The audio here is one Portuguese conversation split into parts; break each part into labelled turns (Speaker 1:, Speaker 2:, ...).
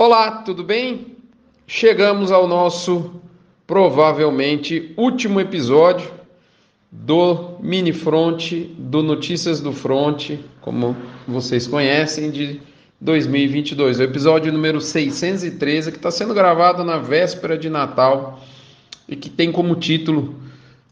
Speaker 1: Olá, tudo bem? Chegamos ao nosso provavelmente último episódio do Mini Front, do Notícias do Front, como vocês conhecem, de 2022. O episódio número 613, que está sendo gravado na véspera de Natal e que tem como título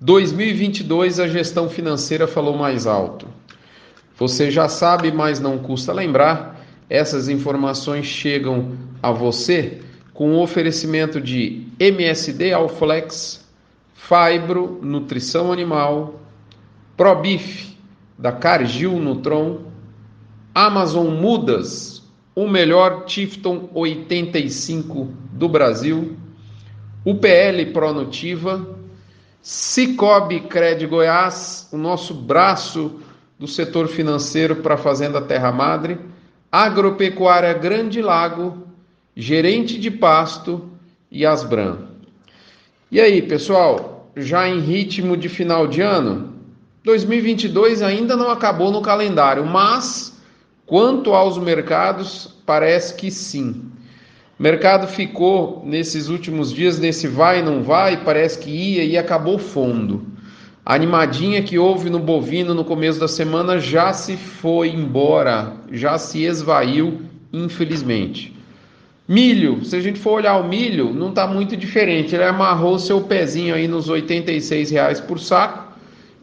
Speaker 1: 2022 a gestão financeira falou mais alto. Você já sabe, mas não custa lembrar essas informações chegam a você com o oferecimento de MSD Alflex, Fibro Nutrição Animal, ProBif da Cargill Nutron, Amazon Mudas, o melhor Tifton 85 do Brasil, UPL Pronutiva, Cicobi Cred Goiás, o nosso braço do setor financeiro para a Fazenda Terra Madre, Agropecuária Grande Lago, Gerente de Pasto e Asbran. E aí, pessoal, já em ritmo de final de ano? 2022 ainda não acabou no calendário, mas quanto aos mercados, parece que sim. O mercado ficou nesses últimos dias nesse vai não vai, parece que ia e acabou fundo. A animadinha que houve no bovino no começo da semana já se foi embora, já se esvaiu, infelizmente. Milho, se a gente for olhar o milho, não está muito diferente. Ele amarrou seu pezinho aí nos R$ reais por saco,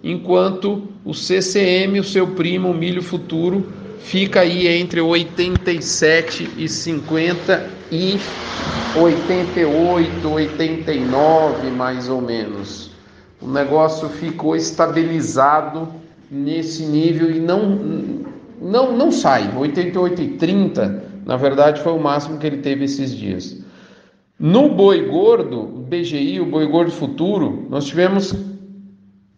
Speaker 1: enquanto o CCM, o seu primo, o milho futuro, fica aí entre 87 e 50 e 88, 89 mais ou menos o negócio ficou estabilizado nesse nível e não, não, não sai. 88 e 30, na verdade, foi o máximo que ele teve esses dias. No boi gordo, BGI, o boi gordo futuro, nós tivemos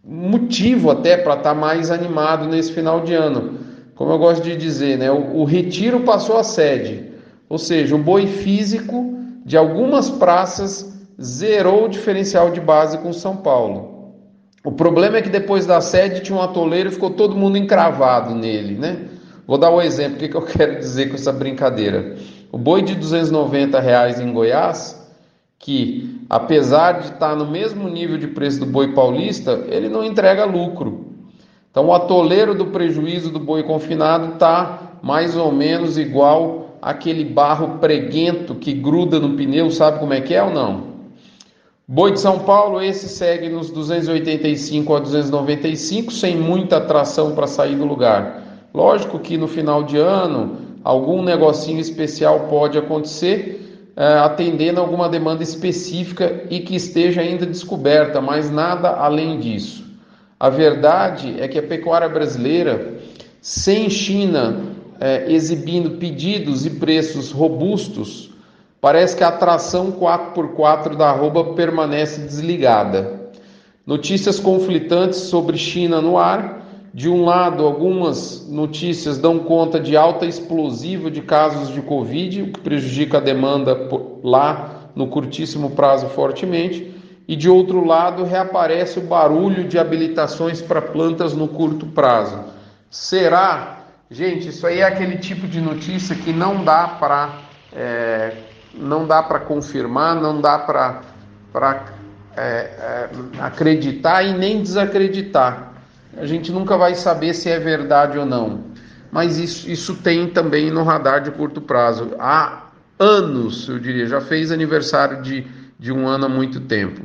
Speaker 1: motivo até para estar tá mais animado nesse final de ano. Como eu gosto de dizer, né? O, o retiro passou a sede, ou seja, o boi físico de algumas praças zerou o diferencial de base com São Paulo. O problema é que depois da sede tinha um atoleiro e ficou todo mundo encravado nele, né? Vou dar um exemplo, o que, eu quero dizer com essa brincadeira. O boi de 290 reais em Goiás, que apesar de estar no mesmo nível de preço do boi paulista, ele não entrega lucro. Então o atoleiro do prejuízo do boi confinado está mais ou menos igual aquele barro preguento que gruda no pneu, sabe como é que é ou não? Boi de São Paulo, esse segue nos 285 a 295, sem muita atração para sair do lugar. Lógico que no final de ano, algum negocinho especial pode acontecer, é, atendendo alguma demanda específica e que esteja ainda descoberta, mas nada além disso. A verdade é que a pecuária brasileira, sem China é, exibindo pedidos e preços robustos, Parece que a atração 4x4 da arroba permanece desligada. Notícias conflitantes sobre China no ar. De um lado, algumas notícias dão conta de alta explosiva de casos de Covid, o que prejudica a demanda lá no curtíssimo prazo fortemente. E de outro lado, reaparece o barulho de habilitações para plantas no curto prazo. Será? Gente, isso aí é aquele tipo de notícia que não dá para é, não dá para confirmar, não dá para é, é, acreditar e nem desacreditar. A gente nunca vai saber se é verdade ou não. Mas isso, isso tem também no radar de curto prazo. Há anos, eu diria, já fez aniversário de, de um ano há muito tempo.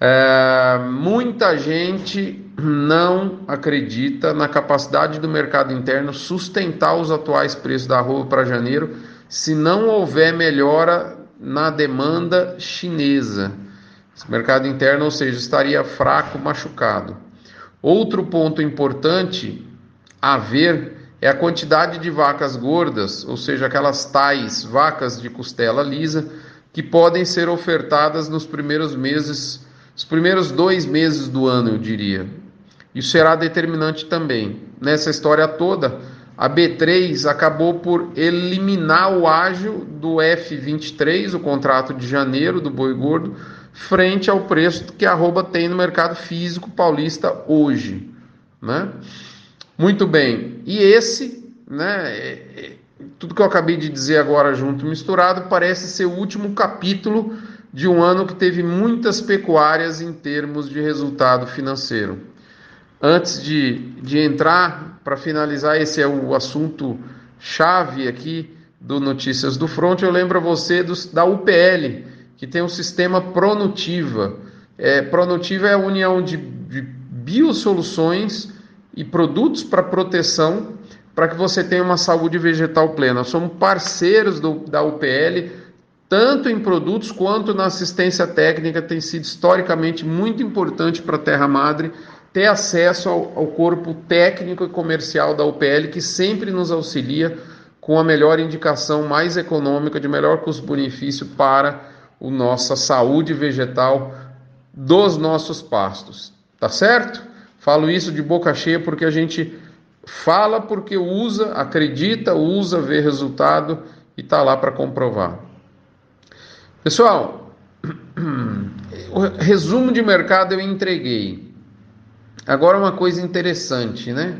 Speaker 1: É, muita gente não acredita na capacidade do mercado interno sustentar os atuais preços da roupa para janeiro se não houver melhora na demanda chinesa. Esse mercado interno, ou seja, estaria fraco, machucado. Outro ponto importante a ver é a quantidade de vacas gordas, ou seja, aquelas tais vacas de costela lisa, que podem ser ofertadas nos primeiros meses, os primeiros dois meses do ano, eu diria. Isso será determinante também. Nessa história toda, a B3 acabou por eliminar o ágio do F23, o contrato de janeiro do boi gordo, frente ao preço que a arroba tem no mercado físico paulista hoje. Né? Muito bem, e esse, né, tudo que eu acabei de dizer agora junto misturado parece ser o último capítulo de um ano que teve muitas pecuárias em termos de resultado financeiro. Antes de, de entrar, para finalizar, esse é o assunto chave aqui do Notícias do Front, eu lembro a você dos, da UPL, que tem um sistema Pronutiva. É, Pronutiva é a união de, de biosoluções e produtos para proteção para que você tenha uma saúde vegetal plena. Somos parceiros do, da UPL, tanto em produtos quanto na assistência técnica, tem sido historicamente muito importante para a Terra Madre ter acesso ao, ao corpo técnico e comercial da UPL, que sempre nos auxilia com a melhor indicação mais econômica, de melhor custo-benefício para a nossa saúde vegetal dos nossos pastos. Tá certo? Falo isso de boca cheia porque a gente fala porque usa, acredita, usa, vê resultado e tá lá para comprovar. Pessoal, o resumo de mercado eu entreguei. Agora uma coisa interessante, né?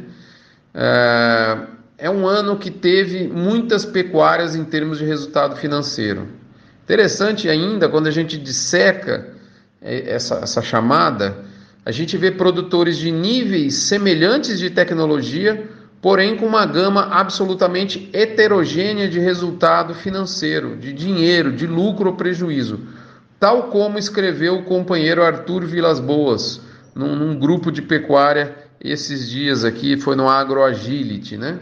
Speaker 1: É, é um ano que teve muitas pecuárias em termos de resultado financeiro. Interessante ainda, quando a gente disseca é, essa, essa chamada, a gente vê produtores de níveis semelhantes de tecnologia, porém com uma gama absolutamente heterogênea de resultado financeiro, de dinheiro, de lucro ou prejuízo, tal como escreveu o companheiro Arthur Vilas Boas num, num grupo de pecuária esses dias aqui, foi no AgroAgility, né?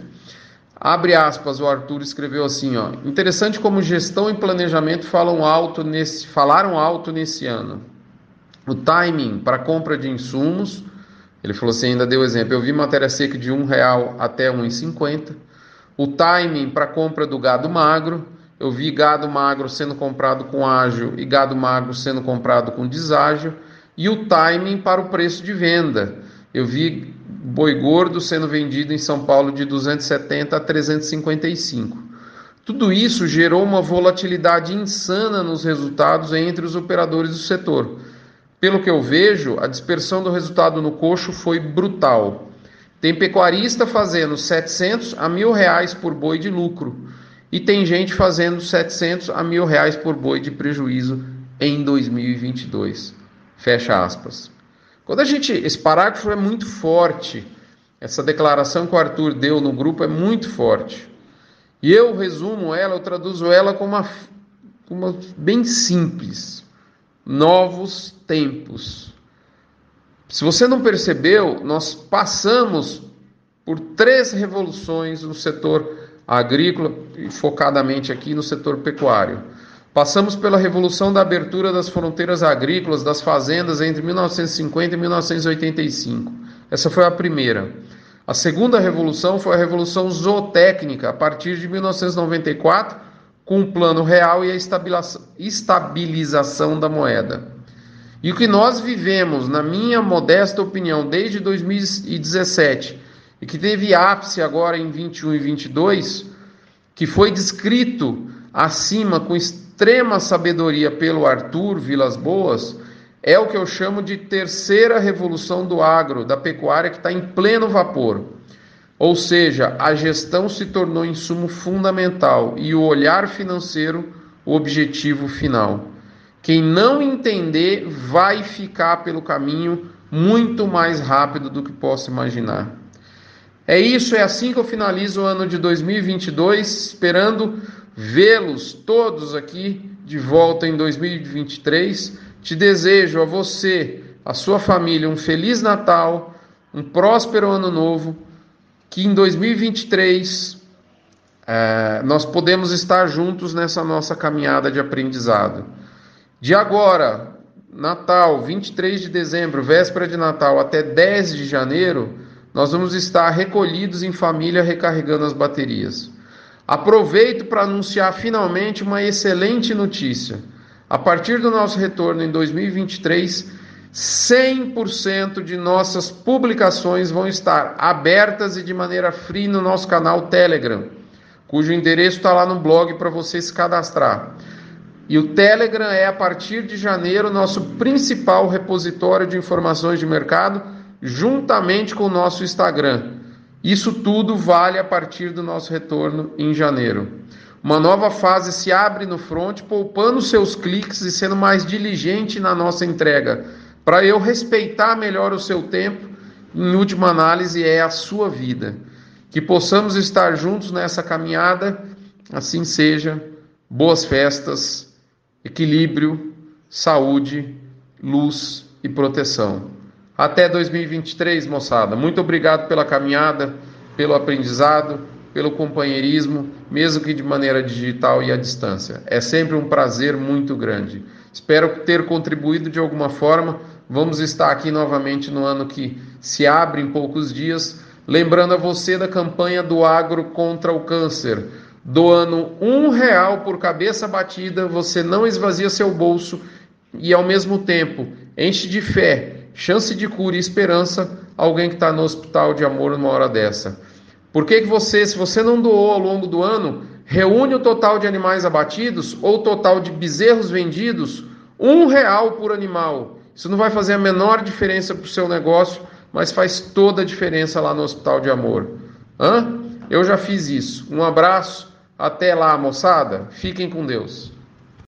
Speaker 1: Abre aspas, o Arthur escreveu assim, ó. Interessante como gestão e planejamento falam alto nesse, falaram alto nesse ano. O timing para compra de insumos, ele falou assim, ainda deu exemplo, eu vi matéria seca de um real até 1,50. O timing para compra do gado magro, eu vi gado magro sendo comprado com ágil e gado magro sendo comprado com deságio. E o timing para o preço de venda. Eu vi boi gordo sendo vendido em São Paulo de 270 a 355. Tudo isso gerou uma volatilidade insana nos resultados entre os operadores do setor. Pelo que eu vejo, a dispersão do resultado no coxo foi brutal. Tem pecuarista fazendo 700 a mil reais por boi de lucro e tem gente fazendo 700 a mil reais por boi de prejuízo em 2022. Fecha aspas. Quando a gente. Esse parágrafo é muito forte. Essa declaração que o Arthur deu no grupo é muito forte. E eu resumo ela, eu traduzo ela como uma, uma bem simples. Novos tempos. Se você não percebeu, nós passamos por três revoluções no setor agrícola e focadamente aqui no setor pecuário. Passamos pela revolução da abertura das fronteiras agrícolas das fazendas entre 1950 e 1985. Essa foi a primeira. A segunda revolução foi a revolução zootécnica, a partir de 1994, com o plano real e a estabilização da moeda. E o que nós vivemos, na minha modesta opinião, desde 2017, e que teve ápice agora em 21 e 22, que foi descrito acima com extrema sabedoria pelo Arthur Vilas Boas, é o que eu chamo de terceira revolução do agro, da pecuária que está em pleno vapor. Ou seja, a gestão se tornou insumo fundamental e o olhar financeiro o objetivo final. Quem não entender vai ficar pelo caminho muito mais rápido do que possa imaginar. É isso, é assim que eu finalizo o ano de 2022, esperando vê-los todos aqui de volta em 2023. Te desejo a você, a sua família, um feliz Natal, um próspero ano novo, que em 2023 é, nós podemos estar juntos nessa nossa caminhada de aprendizado. De agora, Natal, 23 de dezembro, véspera de Natal, até 10 de janeiro, nós vamos estar recolhidos em família recarregando as baterias. Aproveito para anunciar finalmente uma excelente notícia. A partir do nosso retorno em 2023, 100% de nossas publicações vão estar abertas e de maneira free no nosso canal Telegram, cujo endereço está lá no blog para você se cadastrar. E o Telegram é, a partir de janeiro, nosso principal repositório de informações de mercado, juntamente com o nosso Instagram. Isso tudo vale a partir do nosso retorno em janeiro. Uma nova fase se abre no front, poupando seus cliques e sendo mais diligente na nossa entrega, para eu respeitar melhor o seu tempo. Em última análise, é a sua vida. Que possamos estar juntos nessa caminhada, assim seja. Boas festas, equilíbrio, saúde, luz e proteção. Até 2023, moçada. Muito obrigado pela caminhada, pelo aprendizado, pelo companheirismo, mesmo que de maneira digital e à distância. É sempre um prazer muito grande. Espero ter contribuído de alguma forma. Vamos estar aqui novamente no ano que se abre em poucos dias. Lembrando a você da campanha do Agro contra o Câncer. Doando um real por cabeça batida, você não esvazia seu bolso e, ao mesmo tempo, enche de fé chance de cura e esperança alguém que está no hospital de amor numa hora dessa. Por que, que você, se você não doou ao longo do ano, reúne o total de animais abatidos ou o total de bezerros vendidos, um real por animal? Isso não vai fazer a menor diferença para o seu negócio, mas faz toda a diferença lá no Hospital de Amor. Hã? Eu já fiz isso. Um abraço, até lá, moçada. Fiquem com Deus.